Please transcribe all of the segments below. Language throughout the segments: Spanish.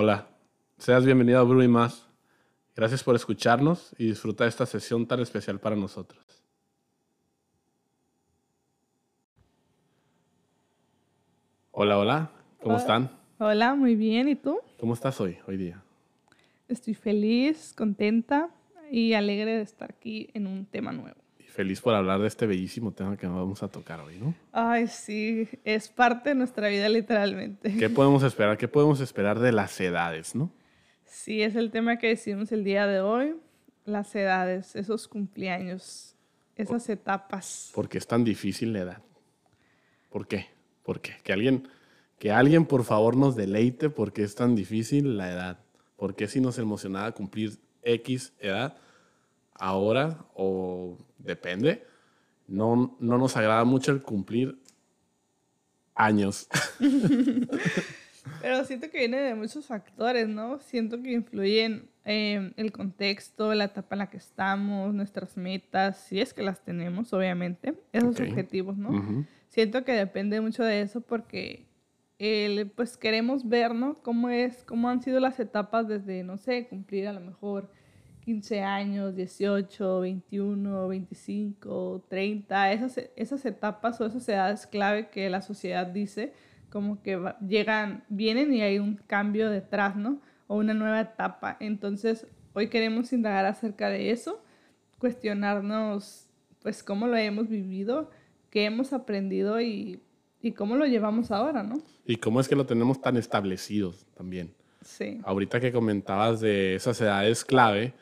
Hola, seas bienvenido a Brew y Más. Gracias por escucharnos y disfrutar esta sesión tan especial para nosotros. Hola, hola, ¿cómo Hola. están? Hola, muy bien. ¿Y tú? ¿Cómo estás hoy, hoy día? Estoy feliz, contenta y alegre de estar aquí en un tema nuevo. Feliz por hablar de este bellísimo tema que vamos a tocar hoy, ¿no? Ay, sí, es parte de nuestra vida literalmente. ¿Qué podemos esperar? ¿Qué podemos esperar de las edades, no? Sí, es el tema que decidimos el día de hoy. Las edades, esos cumpleaños, esas etapas. ¿Por qué es tan difícil la edad? ¿Por qué? ¿Por qué? Que alguien, que alguien por favor nos deleite por qué es tan difícil la edad. ¿Por qué si nos emocionaba cumplir X edad, ahora o depende, no, no nos agrada mucho el cumplir años? Pero siento que viene de muchos factores, ¿no? Siento que influyen eh, el contexto, la etapa en la que estamos, nuestras metas, si es que las tenemos, obviamente, esos objetivos, ¿no? Siento que depende mucho de eso porque el, pues queremos ver, ¿no? Cómo es, cómo han sido las etapas desde, no sé, cumplir a lo mejor 15 años, 18, 21, 25, 30, esas, esas etapas o esas edades clave que la sociedad dice como que llegan, vienen y hay un cambio detrás, ¿no? O una nueva etapa. Entonces, hoy queremos indagar acerca de eso, cuestionarnos, pues, cómo lo hemos vivido, qué hemos aprendido y, y cómo lo llevamos ahora, ¿no? ¿Y cómo es que lo tenemos tan establecidos también? Sí, ahorita que comentabas de esas edades clave,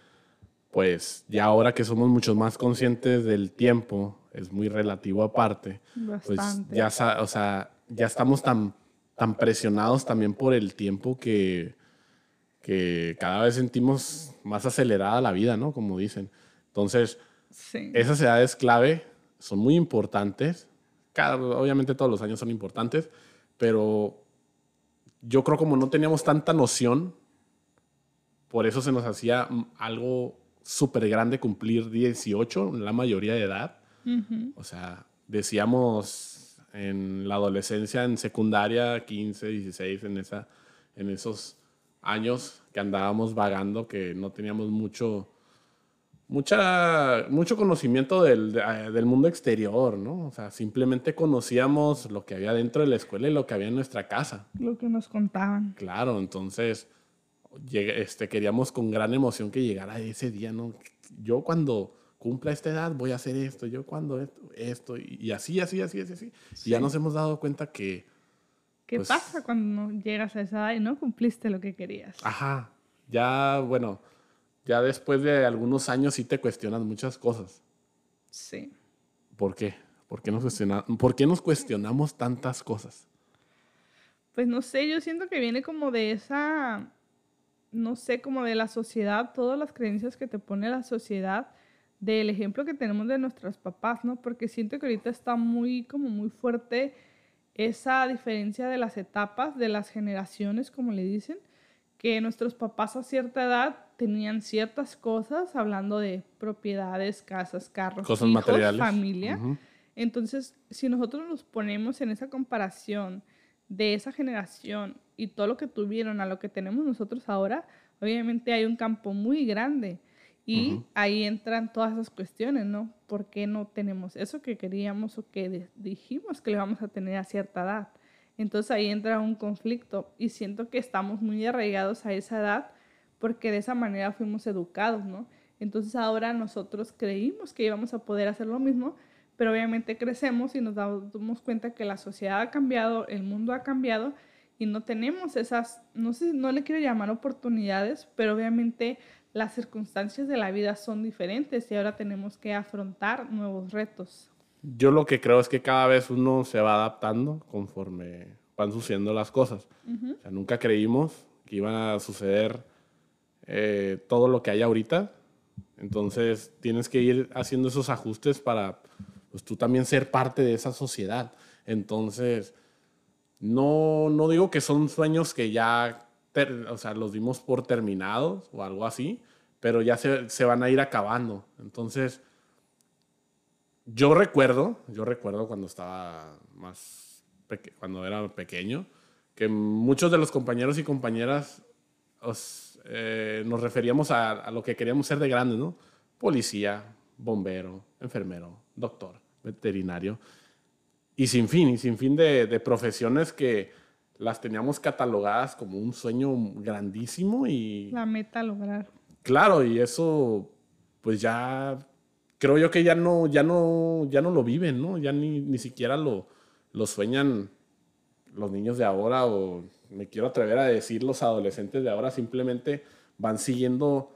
pues ya ahora que somos mucho más conscientes del tiempo, es muy relativo aparte, pues ya, o sea, ya estamos tan, tan presionados también por el tiempo que, que cada vez sentimos más acelerada la vida, ¿no? Como dicen. Entonces, sí. esas edades clave son muy importantes. Cada- obviamente todos los años son importantes, pero yo creo como no teníamos tanta noción, por eso se nos hacía algo súper grande cumplir 18, la mayoría de edad. O sea, decíamos en la adolescencia, en secundaria, 15, 16, en, esa, en esos años que andábamos vagando, que no teníamos mucho, mucha, mucho conocimiento del, de- eh, del mundo exterior, ¿no? O sea, simplemente conocíamos lo que había dentro de la escuela y lo que había en nuestra casa. Lo que nos contaban. Claro, entonces este, queríamos con gran emoción que llegara ese día, ¿no? Yo cuando cumpla esta edad voy a hacer esto, yo cuando esto, esto y, así, así, así, así, así. Y ya Sí. nos hemos dado cuenta que, ¿Qué Pues- pasa cuando llegas a esa edad y no cumpliste lo que querías? ajá, ya, bueno, ya después de algunos años sí te cuestionas muchas cosas. Sí. ¿Por qué? ¿Por qué nos, cuestiona- ¿Por qué nos cuestionamos tantas cosas? Pues no sé, yo siento que viene como de esa, no sé, como de la sociedad, todas las creencias que te pone la sociedad, del ejemplo que tenemos de nuestros papás, ¿no? Porque siento que ahorita está muy, como muy fuerte esa diferencia de las etapas, de las generaciones, como le dicen, que nuestros papás a cierta edad tenían ciertas cosas, hablando de propiedades, casas, carros, Cosas hijos, materiales. familia. Entonces, si nosotros nos ponemos en esa comparación de esa generación y todo lo que tuvieron a lo que tenemos nosotros ahora, obviamente hay un campo muy grande. Y ahí entran todas esas cuestiones, ¿no? ¿Por qué no tenemos eso que queríamos o que dijimos que le vamos a tener a cierta edad? Entonces ahí entra un conflicto y siento que estamos muy arraigados a esa edad porque de esa manera fuimos educados, ¿no? Entonces ahora nosotros creímos que íbamos a poder hacer lo mismo, pero obviamente crecemos y nos damos cuenta que la sociedad ha cambiado, el mundo ha cambiado y no tenemos esas, no sé, no le quiero llamar oportunidades, pero obviamente las circunstancias de la vida son diferentes y ahora tenemos que afrontar nuevos retos. Yo lo que creo es que cada vez uno se va adaptando conforme van sucediendo las cosas. O sea, nunca creímos que iba a suceder eh, todo lo que hay ahorita. Entonces tienes que ir haciendo esos ajustes para pues, tú también ser parte de esa sociedad. Entonces, no, no digo que son sueños que ya o sea, los dimos por terminados o algo así, pero ya se, se van a ir acabando. Entonces, yo recuerdo, yo recuerdo cuando estaba más, cuando era pequeño, que muchos de los compañeros y compañeras eh, nos referíamos a, a, lo que queríamos ser de grandes, ¿no? Policía, bombero, enfermero, doctor, veterinario. Y sin fin, y sin fin de, de profesiones que las teníamos catalogadas como un sueño grandísimo y... La meta a lograr. Claro, y eso pues ya creo yo que ya no, ya no, ya no lo viven, ¿no? Ya ni, ni siquiera lo, lo sueñan los niños de ahora o me quiero atrever a decir los adolescentes de ahora simplemente van siguiendo,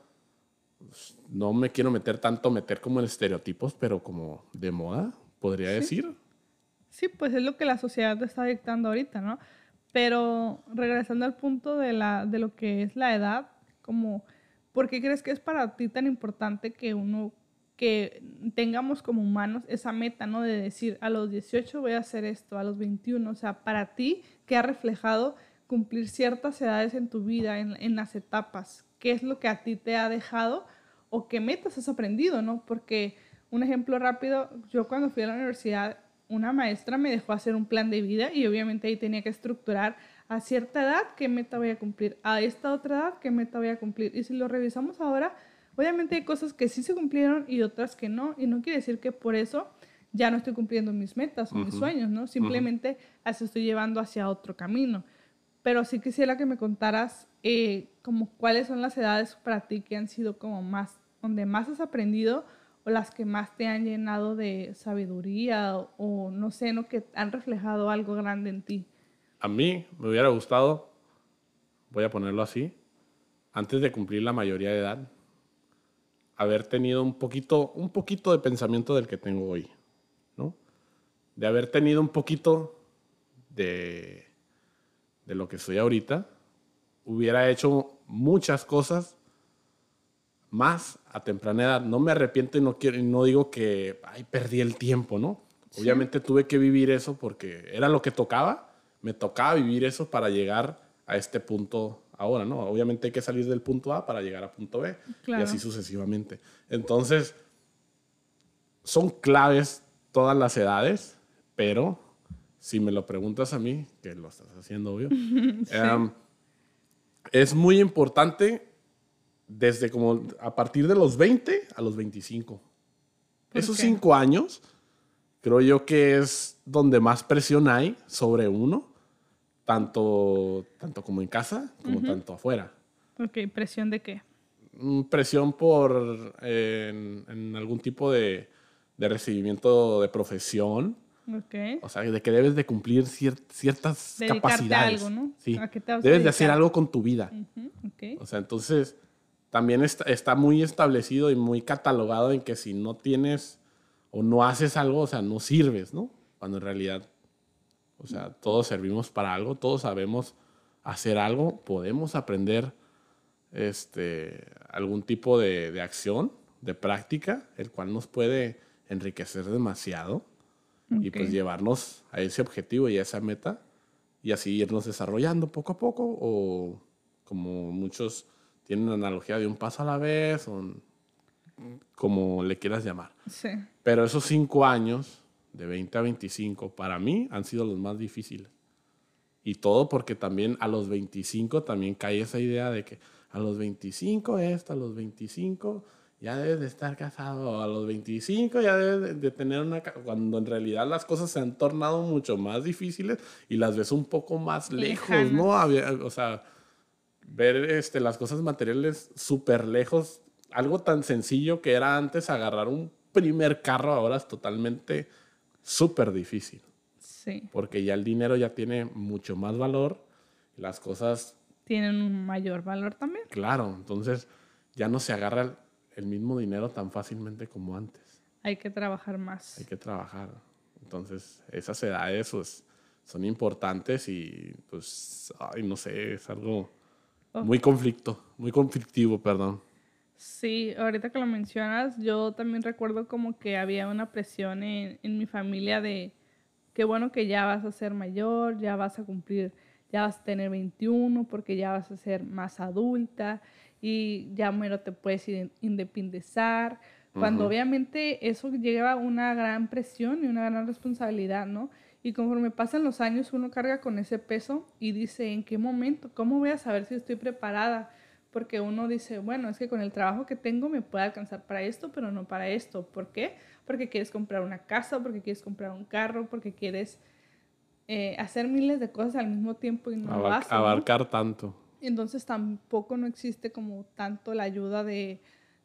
no me quiero meter tanto, meter como en estereotipos, pero como de moda, podría decir. Sí, pues es lo que la sociedad te está dictando ahorita, ¿no? Pero regresando al punto de, la, de lo que es la edad, como, ¿por qué crees que es para ti tan importante que uno, que tengamos como humanos esa meta, ¿no? De decir, a los 18 voy a hacer esto, a los 21, o sea, para ti, ¿qué ha reflejado cumplir ciertas edades en tu vida, en, en las etapas? ¿Qué es lo que a ti te ha dejado o qué metas has aprendido, ¿no? Porque un ejemplo rápido, yo cuando fui a la universidad una maestra me dejó hacer un plan de vida y obviamente ahí tenía que estructurar a cierta edad qué meta voy a cumplir, a esta otra edad qué meta voy a cumplir. Y si lo revisamos ahora, obviamente hay cosas que sí se cumplieron y otras que no. Y no quiere decir que por eso ya no estoy cumpliendo mis metas o mis sueños, ¿no? Simplemente las estoy llevando hacia otro camino. Pero sí quisiera que me contaras eh, como cuáles son las edades para ti que han sido como más, donde más has aprendido o las que más te han llenado de sabiduría o, no sé, ¿no? que han reflejado algo grande en ti? A mí me hubiera gustado, voy a ponerlo así, antes de cumplir la mayoría de edad, haber tenido un poquito, un poquito de pensamiento del que tengo hoy, ¿no? De haber tenido un poquito de, de lo que soy ahorita, hubiera hecho muchas cosas más a temprana edad. No me arrepiento y no, quiero, no digo que ay, perdí el tiempo, ¿no? Obviamente tuve que vivir eso porque era lo que tocaba. Me tocaba vivir eso para llegar a este punto ahora, ¿no? Obviamente hay que salir del punto A para llegar a punto B y así sucesivamente. Entonces, son claves todas las edades, pero si me lo preguntas a mí, que lo estás haciendo, obvio, em, es muy importante desde como a partir de los 20 a los 25. Esos cinco años creo yo que es donde más presión hay sobre uno, tanto, tanto como en casa como tanto afuera. Ok, ¿presión de qué? Mm, presión por en, algún tipo de, de, recibimiento de profesión. Okay. O sea, de que debes de cumplir ciertas capacidades. algo, ¿no? Sí. debes de hacer algo con tu vida. okay. O sea, entonces también está, está, muy establecido y muy catalogado en que si no tienes o no haces algo, o sea, no sirves, ¿no? Cuando en realidad, o sea, todos servimos para algo, todos sabemos hacer algo, podemos aprender este, algún tipo de, de acción, de práctica, el cual nos puede enriquecer demasiado y pues llevarnos a ese objetivo y a esa meta y así irnos desarrollando poco a poco o como muchos tiene una analogía de un paso a la vez, o como le quieras llamar. Sí. Pero esos cinco años, de 20 a 25, para mí han sido los más difíciles. Y todo porque también a los 25 también cae esa idea de que a los 25 esto, a los 25 ya debes de estar casado, a los 25 ya debes de tener una... Cuando en realidad las cosas se han tornado mucho más difíciles y las ves un poco más lejos, ¿no? O sea, ver este, las cosas materiales súper lejos. Algo tan sencillo que era antes agarrar un primer carro, ahora es totalmente súper difícil. Sí. Porque ya el dinero ya tiene mucho más valor. Las cosas... Tienen un mayor valor también. Claro, entonces ya no se agarra el, mismo dinero tan fácilmente como antes. Hay que trabajar más. Hay que trabajar. Entonces, esas edades pues, son importantes y pues, ay, no sé, es algo muy conflicto, muy conflictivo, perdón. Sí, ahorita que lo mencionas, yo también recuerdo como que había una presión en, en mi familia de qué bueno que ya vas a ser mayor, ya vas a cumplir, ya vas a tener 21 porque ya vas a ser más adulta y ya mero te puedes independizar. Cuando obviamente eso lleva una gran presión y una gran responsabilidad, ¿no? Y conforme pasan los años, uno carga con ese peso y dice, ¿en qué momento? ¿Cómo voy a saber si estoy preparada? Porque uno dice, bueno, es que con el trabajo que tengo me puede alcanzar para esto, pero no para esto. ¿Por qué? Porque quieres comprar una casa, porque quieres comprar un carro, porque quieres eh, hacer miles de cosas al mismo tiempo y no lo haces. Abarcar tanto. Entonces tampoco no existe como tanto la ayuda de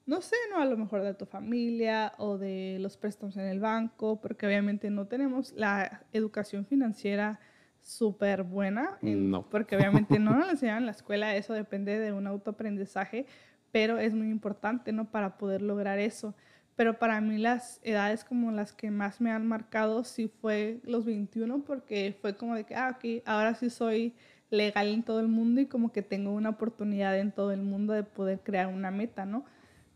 no sé, ¿no? A lo mejor de tu familia o de los préstamos en el banco, porque obviamente no tenemos la educación financiera súper buena. no. Porque obviamente no nos enseñan en la escuela, eso depende de un autoaprendizaje, pero es muy importante, ¿no? Para poder lograr eso. Pero para mí las edades como las que más me han marcado sí fue los 21, porque fue como de que, ah, ok, ahora sí soy legal en todo el mundo y como que tengo una oportunidad en todo el mundo de poder crear una meta, ¿no?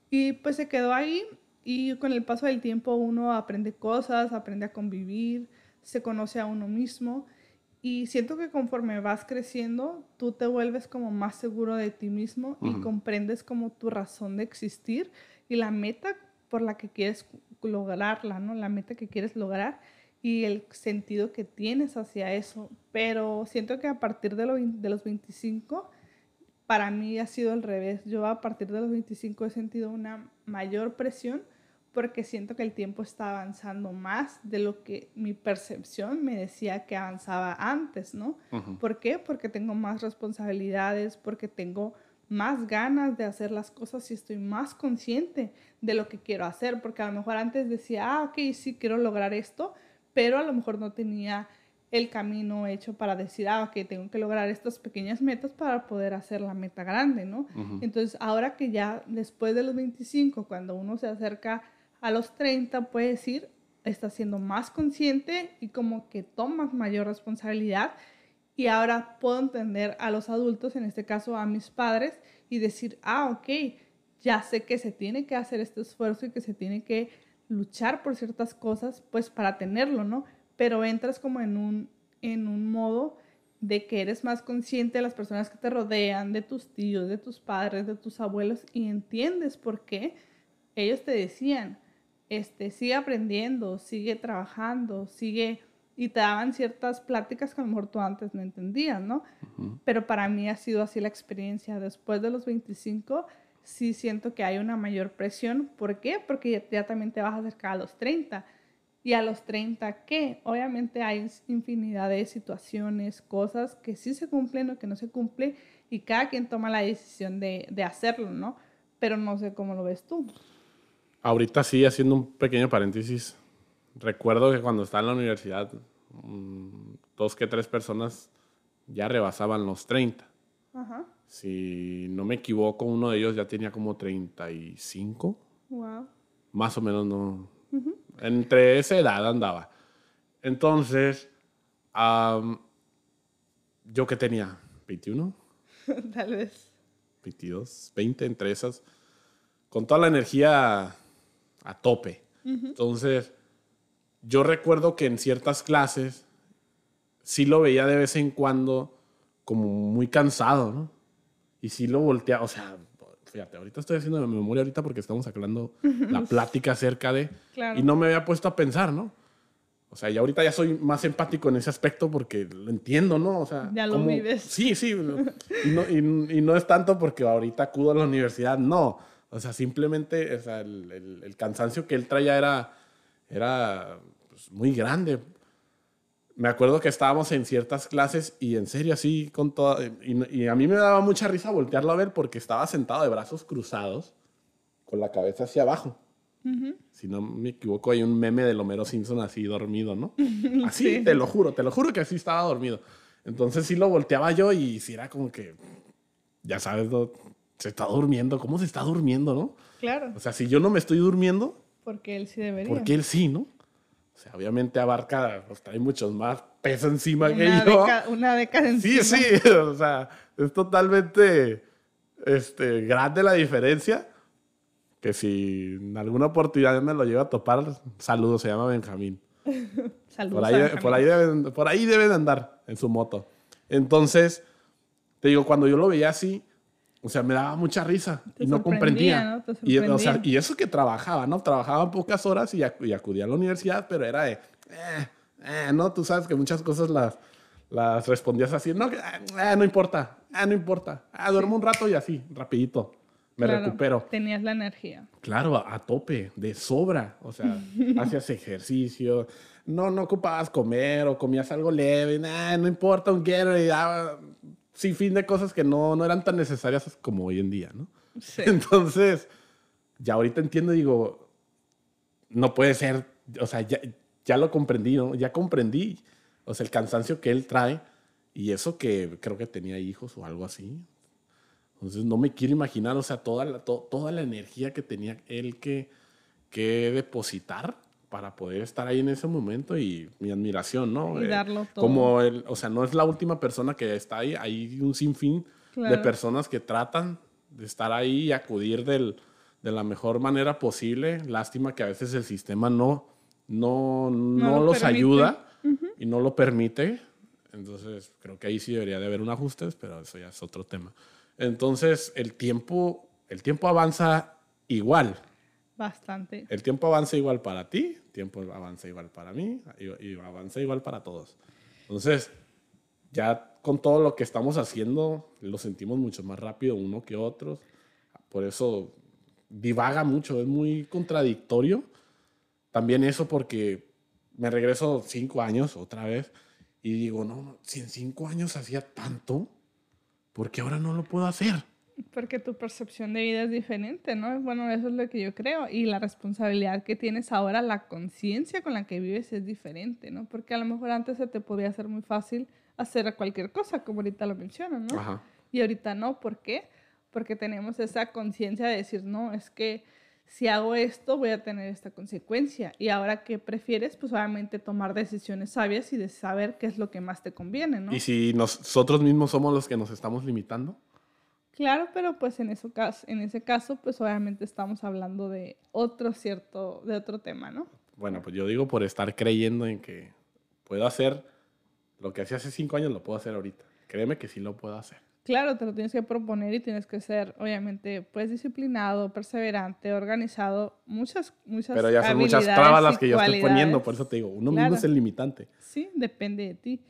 Y pues se quedó ahí y con el paso del tiempo uno aprende cosas, aprende a convivir, se conoce a uno mismo y siento que conforme vas creciendo, tú te vuelves como más seguro de ti mismo y comprendes como tu razón de existir y la meta por la que quieres lograrla, ¿no? La meta que quieres lograr y el sentido que tienes hacia eso. Pero siento que a partir de, de los 25 para mí ha sido al revés. Yo a partir de los 25 he sentido una mayor presión porque siento que el tiempo está avanzando más de lo que mi percepción me decía que avanzaba antes, ¿no? ¿Por qué? Porque tengo más responsabilidades, porque tengo más ganas de hacer las cosas y estoy más consciente de lo que quiero hacer, porque a lo mejor antes decía, ah, ok, sí quiero lograr esto, pero a lo mejor no tenía el camino hecho para decir, ah, ok, tengo que lograr estas pequeñas metas para poder hacer la meta grande, ¿no? Entonces, ahora que ya después de los 25, cuando uno se acerca a los 30, puede decir, está siendo más consciente y como que tomas mayor responsabilidad y ahora puedo entender a los adultos, en este caso a mis padres, y decir, ah, ok, ya sé que se tiene que hacer este esfuerzo y que se tiene que luchar por ciertas cosas, pues para tenerlo, ¿no? pero entras como en un, en un modo de que eres más consciente de las personas que te rodean, de tus tíos, de tus padres, de tus abuelos y entiendes por qué ellos te decían, este, sigue aprendiendo, sigue trabajando, sigue y te daban ciertas pláticas que a lo mejor tú antes no entendías, ¿no? Pero para mí ha sido así la experiencia. Después de los 25, sí siento que hay una mayor presión. ¿Por qué? Porque ya, ya también te vas a acercar a los 30 y a los 30, ¿qué? Obviamente hay infinidad de situaciones, cosas que sí se cumplen o que no se cumplen y cada quien toma la decisión de, de hacerlo, ¿no? Pero no sé cómo lo ves tú. Ahorita sí, haciendo un pequeño paréntesis, recuerdo que cuando estaba en la universidad, mm, dos que tres personas ya rebasaban los 30. Ajá. Si no me equivoco, uno de ellos ya tenía como 35. Wow. Más o menos, no, entre esa edad andaba. Entonces, yo que tenía 21. Tal vez. 22, 20, entre esas. Con toda la energía a tope. Entonces, yo recuerdo que en ciertas clases sí lo veía de vez en cuando como muy cansado, ¿no? Y sí lo volteaba, o sea, fíjate, ahorita estoy haciendo memoria ahorita porque estamos hablando la plática acerca de... Y no me había puesto a pensar, ¿no? O sea, y ahorita ya soy más empático en ese aspecto porque lo entiendo, ¿no? O sea, ya lo vives. Sí, sí. Y no, y, no, es tanto porque ahorita acudo a la universidad, no. O sea, simplemente o sea, el, el, cansancio que él traía era, era pues, muy grande me acuerdo que estábamos en ciertas clases y en serio así con toda... Y, a mí me daba mucha risa voltearlo a ver porque estaba sentado de brazos cruzados con la cabeza hacia abajo. Si no me equivoco, hay un meme de Homero Simpson así dormido, ¿no? Así, te lo juro, te lo juro que así estaba dormido. Entonces sí lo volteaba yo y sí era como que, ya sabes, se está durmiendo. ¿Cómo se está durmiendo, no? Claro. O sea, si yo no me estoy durmiendo... Porque él sí debería. Porque él sí, ¿no? O sea, obviamente abarca, pues, hay muchos más peso encima que yo. una década encima. Sí, sí, o sea, es totalmente este, grande la diferencia. Que si en alguna oportunidad me lo llevo a topar, saludos, se llama Benjamín. saludos. Por ahí, Benjamín. Por, ahí deben, por ahí deben andar en su moto. Entonces, te digo, cuando yo lo veía así, o sea, me daba mucha risa y no comprendía. y, o sea, y, eso que trabajaba, ¿no? Trabajaba pocas horas y, acudía a la universidad, pero era de, eh, Eh, no, tú sabes que muchas cosas las, las respondías así, no, eh, no importa, eh, no importa, ah, duermo un rato y así, rapidito, me recupero. Tenías la energía. Claro, a, tope, de sobra, o sea, hacías ejercicio, no, no ocupabas comer o comías algo leve, no importa, un ah, sin fin de cosas que no, no eran tan necesarias como hoy en día, ¿no? Sí. Entonces, ya ahorita entiendo, digo, no puede ser, o sea, ya, ya lo comprendí, ¿no? Ya comprendí, o sea, el cansancio que él trae y eso que creo que tenía hijos o algo así. Entonces, no me quiero imaginar, o sea, toda la, toda la energía que tenía él que, que depositar para poder estar ahí en ese momento y mi admiración, ¿no? Y eh, darlo todo. Como él, o sea, no es la última persona que está ahí, hay un sinfín de personas que tratan de estar ahí y acudir del, de la mejor manera posible. Lástima que a veces el sistema no, no, no, los ayuda y no lo permite. Entonces, creo que ahí sí debería de haber un ajuste, pero eso ya es otro tema. Entonces, el tiempo, el tiempo avanza igual. Bastante. El tiempo avanza igual para ti, el tiempo avanza igual para mí y, avanza igual para todos. Entonces, ya con todo lo que estamos haciendo, lo sentimos mucho más rápido uno que otros. Por eso divaga mucho, es muy contradictorio. También eso porque me regreso cinco años otra vez y digo, no, si en cinco años hacía tanto, ¿por qué ahora no lo puedo hacer? Porque tu percepción de vida es diferente, ¿no? Bueno, eso es lo que yo creo. Y la responsabilidad que tienes ahora, la conciencia con la que vives es diferente, ¿no? Porque a lo mejor antes se te podía hacer muy fácil hacer cualquier cosa, como ahorita lo mencionan, ¿no? Ajá. Y ahorita no, ¿por qué? Porque tenemos esa conciencia de decir, no, es que si hago esto voy a tener esta consecuencia. Y ahora que prefieres, pues obviamente tomar decisiones sabias y de saber qué es lo que más te conviene, ¿no? ¿Y si nosotros mismos somos los que nos estamos limitando? Claro, pero pues en, eso, en ese caso, pues obviamente estamos hablando de otro cierto, de otro tema, ¿no? Bueno, pues yo digo por estar creyendo en que puedo hacer lo que hacía hace cinco años, lo puedo hacer ahorita. Créeme que sí lo puedo hacer. Claro, te lo tienes que proponer y tienes que ser, obviamente, pues disciplinado, perseverante, organizado, muchas, muchas Pero ya son muchas trabas las que yo estoy poniendo, por eso te digo, uno mismo es el limitante. Sí, depende de ti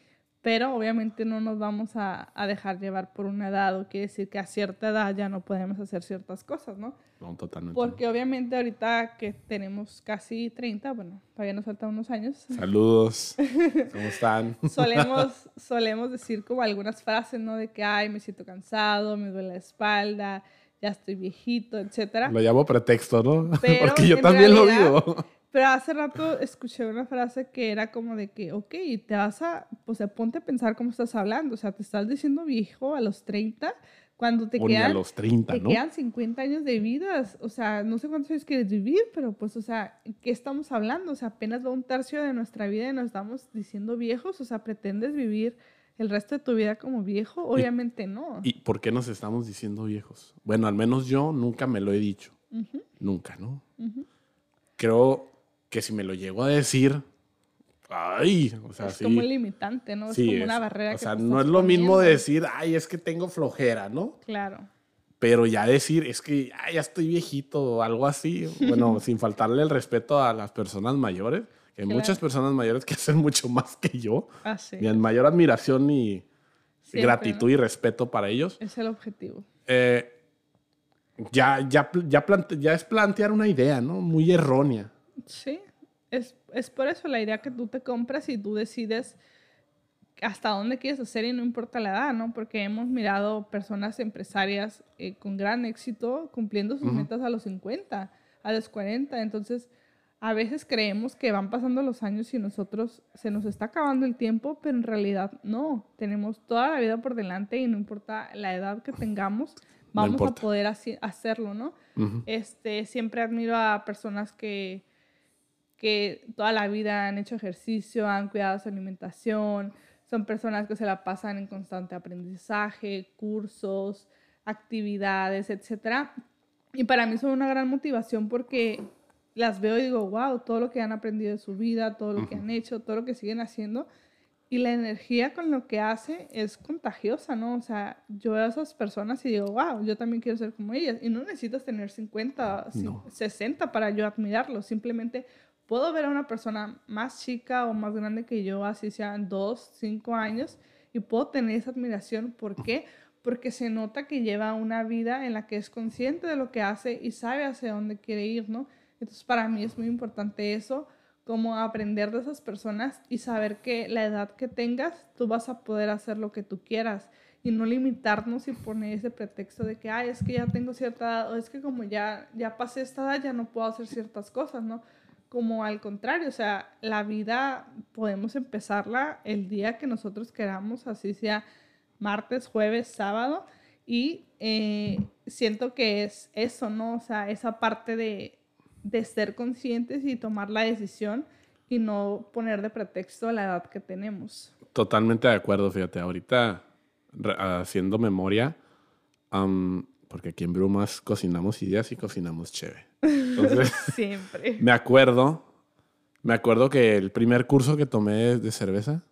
pero obviamente no nos vamos a, a, dejar llevar por una edad o quiere decir que a cierta edad ya no podemos hacer ciertas cosas, ¿no? No, totalmente. Porque obviamente ahorita que tenemos casi 30, bueno, todavía nos faltan unos años. Saludos, ¿cómo están? solemos, solemos decir como algunas frases, ¿no? De que, ay, me siento cansado, me duele la espalda, ya estoy viejito, etcétera. Lo llamo pretexto, ¿no? Porque yo también lo digo pero hace rato escuché una frase que era como de que, ok, te vas a, pues ponte a pensar cómo estás hablando. O sea, te estás diciendo viejo a los 30 cuando te quedan, a los 30, te quedan 50 años de vida. O sea, no sé cuántos años quieres vivir, pero pues, o sea, ¿qué estamos hablando? O sea, apenas va un tercio de nuestra vida y nos estamos diciendo viejos. O sea, ¿pretendes vivir el resto de tu vida como viejo? Obviamente no. ¿Y por qué nos estamos diciendo viejos? Bueno, al menos yo nunca me lo he dicho. Nunca, ¿no? Creo que si me lo llego a decir, ay, o sea, es como un limitante, ¿no? Es como una barrera. O sea, no es lo mismo decir, ay, es que tengo flojera, ¿no? Claro. Pero ya decir, es que ay, ya estoy viejito o algo así, bueno, sin faltarle el respeto a las personas mayores, que hay muchas personas mayores que hacen mucho más que yo. Ah, sí. Mi mayor admiración y gratitud y respeto para ellos. Es el objetivo. Eh, ya, ya, ya, ya es plantear una idea, ¿no? Muy errónea. Sí, es, es por eso la idea que tú te compras y tú decides hasta dónde quieres hacer y no importa la edad, ¿no? Porque hemos mirado personas empresarias eh, con gran éxito cumpliendo sus metas a los 50, a los 40. Entonces, a veces creemos que van pasando los años y nosotros se nos está acabando el tiempo, pero en realidad no. Tenemos toda la vida por delante y no importa la edad que tengamos, vamos a poder hacerlo, ¿no? este, siempre admiro a personas que que toda la vida han hecho ejercicio, han cuidado su alimentación, son personas que se la pasan en constante aprendizaje, cursos, actividades, etc. Y para mí son una gran motivación porque las veo y digo, wow, todo lo que han aprendido de su vida, todo lo que han hecho, todo lo que siguen haciendo. Y la energía con lo que hace es contagiosa, ¿no? O sea, yo veo a esas personas y digo, wow, yo también quiero ser como ellas. Y no necesitas tener 50, 60 para yo admirarlo. Simplemente puedo ver a una persona más chica o más grande que yo, así sean dos, cinco años, y puedo tener esa admiración. ¿Por qué? Porque se nota que lleva una vida en la que es consciente de lo que hace y sabe hacia dónde quiere ir, ¿no? Entonces para mí es muy importante eso, como aprender de esas personas y saber que la edad que tengas, tú vas a poder hacer lo que tú quieras y no limitarnos y poner ese pretexto de que, ay, es que ya tengo cierta edad o es que como ya, ya pasé esta edad ya no puedo hacer ciertas cosas, ¿no? Como al contrario, o sea, la vida podemos empezarla el día que nosotros queramos, así sea martes, jueves, sábado, y eh, siento que es eso, ¿no? O sea, esa parte de, de ser conscientes y tomar la decisión y no poner de pretexto la edad que tenemos. Totalmente de acuerdo, fíjate, ahorita haciendo memoria, porque aquí en Brumas cocinamos ideas y cocinamos chévere. Entonces, Siempre. Me acuerdo, me acuerdo que el primer curso que tomé de cerveza,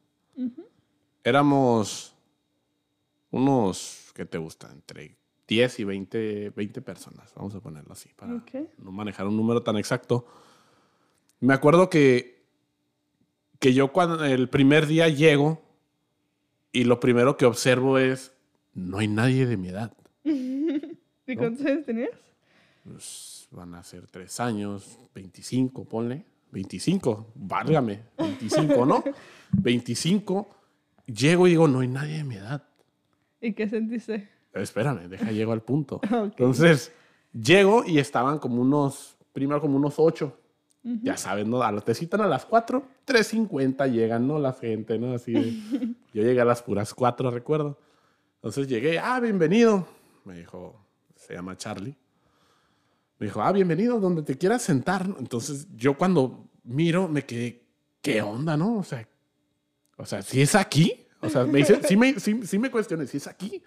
éramos unos, ¿qué te gusta? Entre 10 y 20, 20 personas, vamos a ponerlo así, para no manejar un número tan exacto. Me acuerdo que, que yo cuando el primer día llego y lo primero que observo es, no hay nadie de mi edad. ¿Y cuántos años tenías? Pues van a ser tres años, 25, ponle. 25, válgame, 25, ¿no? 25, llego y digo, no hay nadie de mi edad. ¿Y qué sentiste? Espérame, deja, llego al punto. Entonces, llego y estaban como unos, primero como unos ocho. Ya saben, ¿no? A te citan a las 4, 3.50 llegan, ¿no? La gente, ¿no? Así yo llegué a las puras 4, recuerdo. Entonces llegué, ah, bienvenido. Me dijo, se llama Charlie. Me dijo, ah, bienvenido, donde te quieras sentar. Entonces yo cuando miro me quedé, ¿qué onda, no? O sea, o sea, si es aquí. O sea, me dice, sí me, sí, me cuestioné, si es aquí.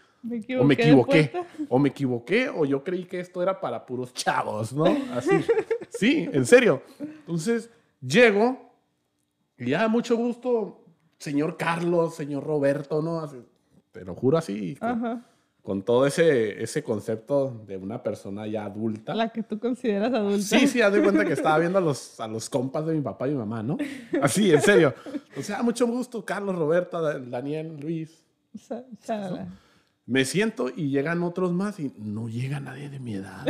o me equivoqué. O me equivoqué, o yo creí que esto era para puros chavos, ¿no? Así. Sí, en serio. Entonces, llego y ya, mucho gusto, señor Carlos, señor Roberto, ¿no? te lo juro así. Ajá con todo ese, ese concepto de una persona ya adulta. La que tú consideras adulta. Sí, sí, haz de cuenta que estaba viendo a los, a los compas de mi papá y mi mamá, ¿no? Así, en serio. O sea, mucho gusto, Carlos, Roberta, Daniel, Luis. Me siento y llegan otros más y no llega nadie de mi edad.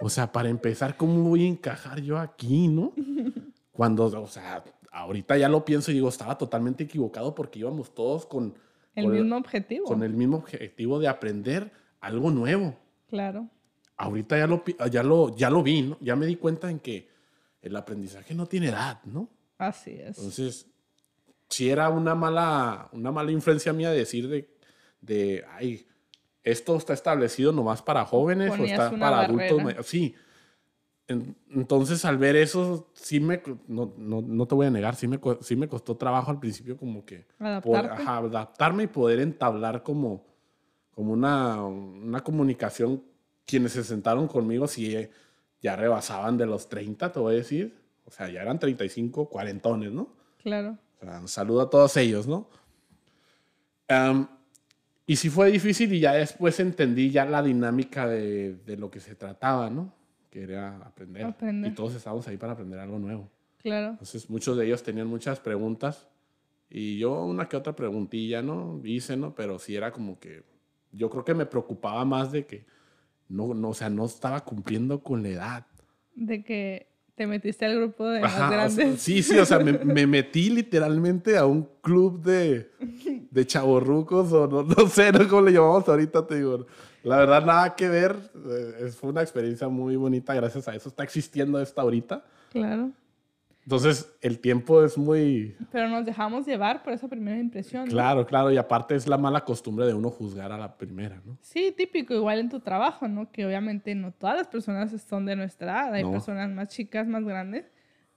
o sea, para empezar, ¿cómo voy a encajar yo aquí, no? Cuando, o sea, ahorita ya lo pienso y digo, estaba totalmente equivocado porque íbamos todos con el mismo objetivo. Con el mismo objetivo de aprender algo nuevo. Claro. Ahorita ya lo, ya lo, ya lo vi, ¿no? Ya me di cuenta en que el aprendizaje no tiene edad, ¿no? Así es. Entonces, si era una mala, una mala influencia mía decir de, de, ay, esto está establecido nomás para jóvenes o está para adultos. Sí, entonces, al ver eso, sí me, no, no, no, te voy a negar, sí me, sí me costó trabajo al principio como que adaptarme y poder entablar como, como una, una comunicación. Quienes se sentaron conmigo sí eh, ya rebasaban de los 30, te voy a decir. O sea, ya eran 35, cuarentones, ¿no? Claro. O sea, un saludo a todos ellos, ¿no? y sí fue difícil y ya después entendí ya la dinámica de, de lo que se trataba, ¿no? Quería aprender. aprender. Y todos estábamos ahí para aprender algo nuevo. Claro. Entonces muchos de ellos tenían muchas preguntas y yo una que otra preguntilla, ¿no? Hice, ¿no? Pero sí era como que yo creo que me preocupaba más de que no, no o sea, no estaba cumpliendo con la edad. De que te metiste al grupo de más grandes. sí, sí, o sea, me, me, metí literalmente a un club de, de chavorrucos o no, no sé, ¿no? ¿Cómo le llamamos ahorita? Te digo, la verdad, nada que ver. Eh, fue una experiencia muy bonita. Gracias a eso está existiendo esta ahorita. Claro. Entonces, el tiempo es muy... Pero nos dejamos llevar por esa primera impresión. Claro, claro. Y aparte es la mala costumbre de uno juzgar a la primera, ¿no? Sí, típico. Igual en tu trabajo, ¿no? Que obviamente no todas las personas son de nuestra edad. Hay personas más chicas, más grandes.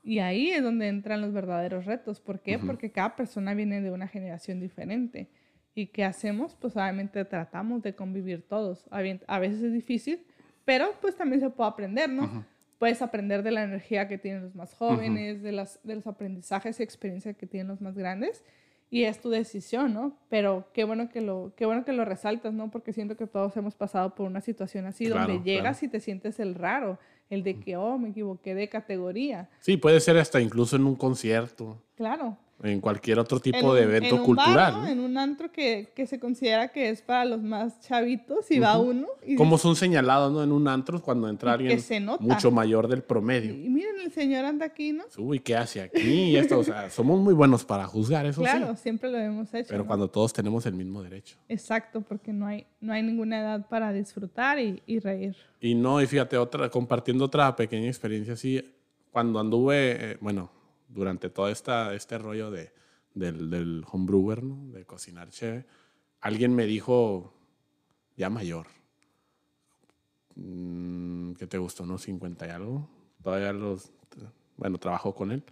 Y ahí es donde entran los verdaderos retos. ¿Por qué? Porque cada persona viene de una generación diferente. ¿Y qué hacemos? Pues obviamente tratamos de convivir todos. A veces es difícil, pero pues también se puede aprender, ¿no? Puedes aprender de la energía que tienen los más jóvenes, de, las, de los aprendizajes y experiencias que tienen los más grandes. y es tu decisión, ¿no? Pero qué bueno que lo, qué bueno que lo resaltas, ¿no? Porque siento que todos hemos pasado por una situación así, donde llegas y te sientes el raro, el de que, oh, me equivoqué de categoría. Sí, puede ser hasta incluso en un concierto. Claro en cualquier otro tipo de evento cultural. En un antro que, que, se considera que es para los más chavitos y va uno. Y Como son señalados ¿no? en un antro cuando entra alguien mucho mayor del promedio. Y, miren, el señor anda aquí, ¿no? Uy, ¿qué hace aquí? esto, o sea, somos muy buenos para juzgar eso. Claro, siempre lo hemos hecho. Pero cuando todos tenemos el mismo derecho. Exacto, porque no hay, no hay ninguna edad para disfrutar y, y reír. Y no, y fíjate, otra, compartiendo otra pequeña experiencia así, cuando anduve, eh, bueno, durante todo esta, este rollo de, del, del homebrewer, ¿no? de cocinar chévere, alguien me dijo, ya mayor, mm, ¿qué te gustó? ¿No? 50 y algo. Todavía los, bueno, trabajo con él.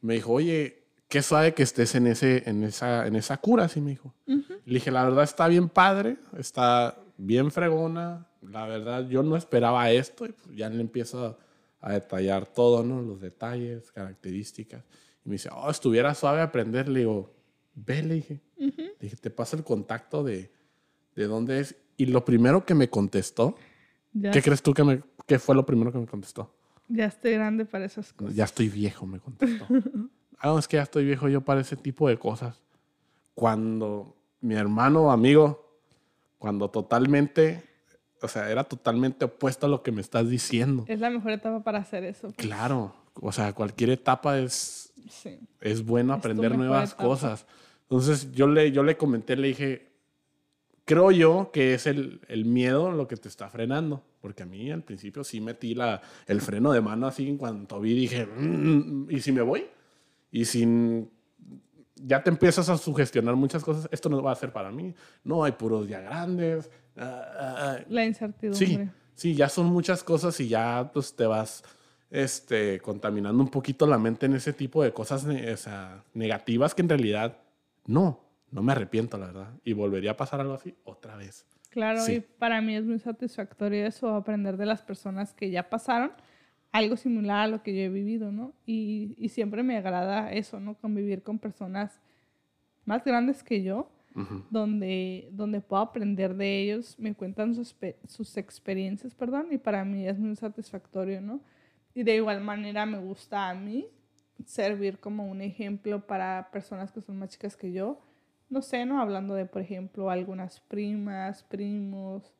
Me dijo, oye, qué suave que estés en, ese, en, esa, en esa cura, así me dijo. Le dije, la verdad está bien padre, está bien fregona. La verdad, yo no esperaba esto y pues ya le empiezo a detallar todo, ¿no? Los detalles, características. Y me dice, oh, estuviera suave aprender. Le digo, ve, le dije. Le dije, te pasa el contacto de, de dónde es. Y lo primero que me contestó, ¿qué crees tú que, me, que fue lo primero que me contestó? Ya estoy grande para esas cosas. Ya estoy viejo, me contestó. ah, es que ya estoy viejo yo para ese tipo de cosas. Cuando mi hermano amigo, cuando totalmente o sea, era totalmente opuesto a lo que me estás diciendo. Es la mejor etapa para hacer eso. Pues. Claro, o sea, cualquier etapa es, es bueno aprender nuevas cosas. Entonces yo le, yo le comenté, le dije, creo yo que es el, el, miedo lo que te está frenando. Porque a mí al principio sí metí la, el freno de mano así en cuanto vi, dije, mm, ¿y si me voy? Y sin... Ya te empiezas a sugestionar muchas cosas. Esto no va a ser para mí. No, hay puros ya grandes la incertidumbre. Sí, sí, ya son muchas cosas y ya pues te vas este, contaminando un poquito la mente en ese tipo de cosas negativas que en realidad no, no me arrepiento, la verdad. Y volvería a pasar algo así otra vez. Claro, y para mí es muy satisfactorio eso, aprender de las personas que ya pasaron algo similar a lo que yo he vivido, ¿no? Y, y siempre me agrada eso, ¿no? Convivir con personas más grandes que yo donde, donde puedo aprender de ellos, me cuentan sus, sus experiencias, perdón, y para mí es muy satisfactorio, ¿no? Y de igual manera me gusta a mí servir como un ejemplo para personas que son más chicas que yo. No sé, ¿no? Hablando de, por ejemplo, algunas primas, primos,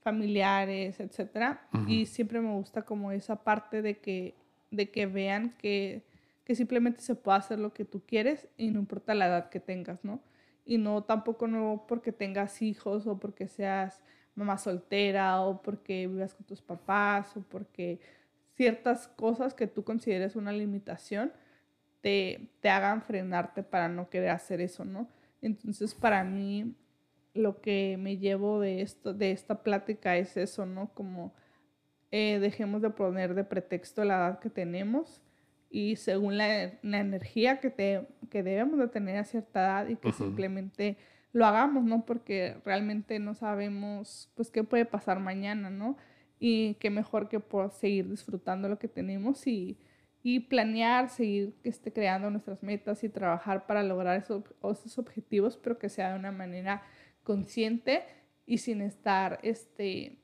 familiares, etc. Y siempre me gusta como esa parte de que, de que vean que, que simplemente se puede hacer lo que tú quieres y no importa la edad que tengas, ¿no? y no tampoco no porque tengas hijos o porque seas mamá soltera o porque vivas con tus papás o porque ciertas cosas que tú consideres una limitación te, te hagan frenarte para no querer hacer eso, ¿no? Entonces para mí lo que me llevo de, esto, de esta plática es eso, ¿no? Como eh, dejemos de poner de pretexto la edad que tenemos y según la, energía que, te, que debemos de tener a cierta edad y que simplemente lo hagamos, ¿no? Porque realmente no sabemos, pues, qué puede pasar mañana, ¿no? Y qué mejor que por seguir disfrutando lo que tenemos y, y planear, seguir este, creando nuestras metas y trabajar para lograr esos, esos objetivos, pero que sea de una manera consciente y sin estar este,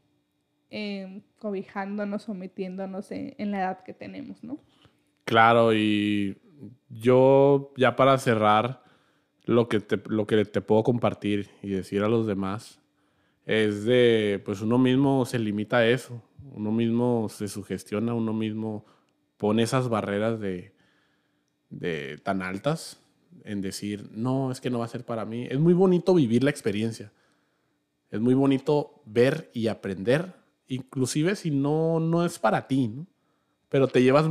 eh, cobijándonos o metiéndonos en, en la edad que tenemos, ¿no? Claro, y yo ya para cerrar, lo que te, lo que te puedo compartir y decir a los demás es de, pues uno mismo se limita a eso, uno mismo se sugestiona, uno mismo pone esas barreras de, de tan altas en decir, no, es que no va a ser para mí. Es muy bonito vivir la experiencia, es muy bonito ver y aprender, inclusive si no, no es para ti, ¿no? pero te llevas,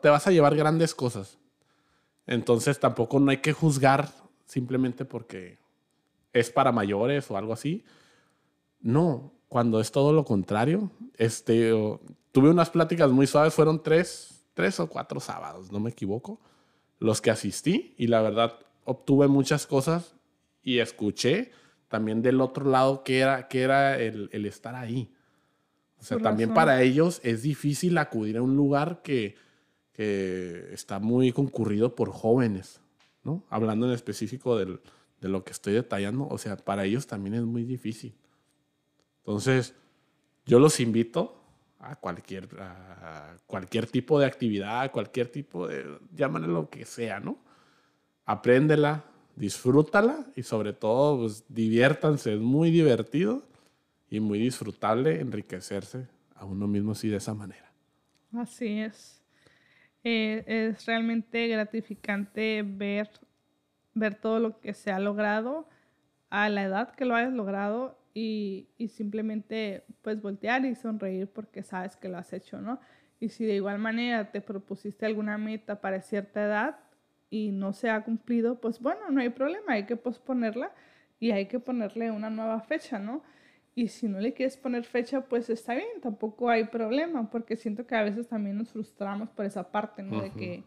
te vas a llevar grandes cosas. Entonces tampoco no hay que juzgar simplemente porque es para mayores o algo así. No, cuando es todo lo contrario. Este, tuve unas pláticas muy suaves, fueron tres, tres o cuatro sábados, no me equivoco, los que asistí y la verdad obtuve muchas cosas y escuché también del otro lado que era, que era el, el estar ahí. O sea, también para ellos es difícil acudir a un lugar que, que está muy concurrido por jóvenes. ¿no? Hablando en específico del, de lo que estoy detallando, o sea, para ellos también es muy difícil. Entonces, yo los invito a cualquier, cualquier tipo de actividad, cualquier tipo de, llámale lo que sea, ¿no? Apréndela, disfrútala y sobre todo, pues diviértanse, es muy divertido y muy disfrutable enriquecerse a uno mismo así de esa manera. Así es. Eh, es realmente gratificante ver, ver todo lo que se ha logrado a la edad que lo hayas logrado y, y, simplemente pues voltear y sonreír porque sabes que lo has hecho, ¿no? Y si de igual manera te propusiste alguna meta para cierta edad y no se ha cumplido, pues bueno, no hay problema, hay que posponerla y hay que ponerle una nueva fecha, ¿no? Y si no le quieres poner fecha, pues está bien, tampoco hay problema, porque siento que a veces también nos frustramos por esa parte, ¿no? De que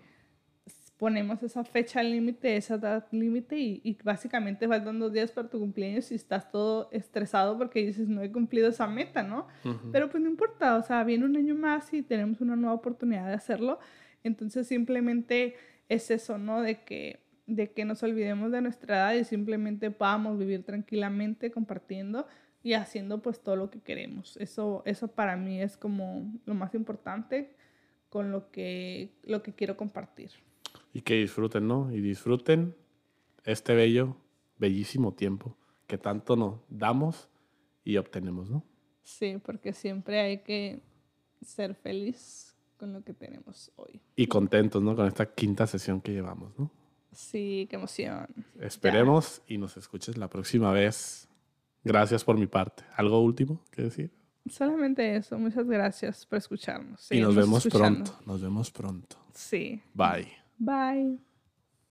ponemos esa fecha límite, esa edad límite y, y, básicamente faltan dos días para tu cumpleaños y estás todo estresado porque dices, no he cumplido esa meta, ¿no? Pero pues no importa, o sea, viene un año más y tenemos una nueva oportunidad de hacerlo. Entonces simplemente es eso, ¿no? De que, de que nos olvidemos de nuestra edad y simplemente podamos vivir tranquilamente compartiendo y haciendo pues todo lo que queremos. Eso, eso para mí es como lo más importante con lo que, lo que quiero compartir. Y que disfruten, ¿no? Y disfruten este bello, bellísimo tiempo que tanto nos damos y obtenemos, ¿no? Sí, porque siempre hay que ser feliz con lo que tenemos hoy. Y contentos, ¿no? Con esta quinta sesión que llevamos, ¿no? Sí, qué emoción. Esperemos y nos escuches la próxima vez Gracias por mi parte. ¿Algo último que decir? Solamente eso. Muchas gracias por escucharnos. y nos vemos pronto. Nos vemos pronto. Sí. Bye. Bye.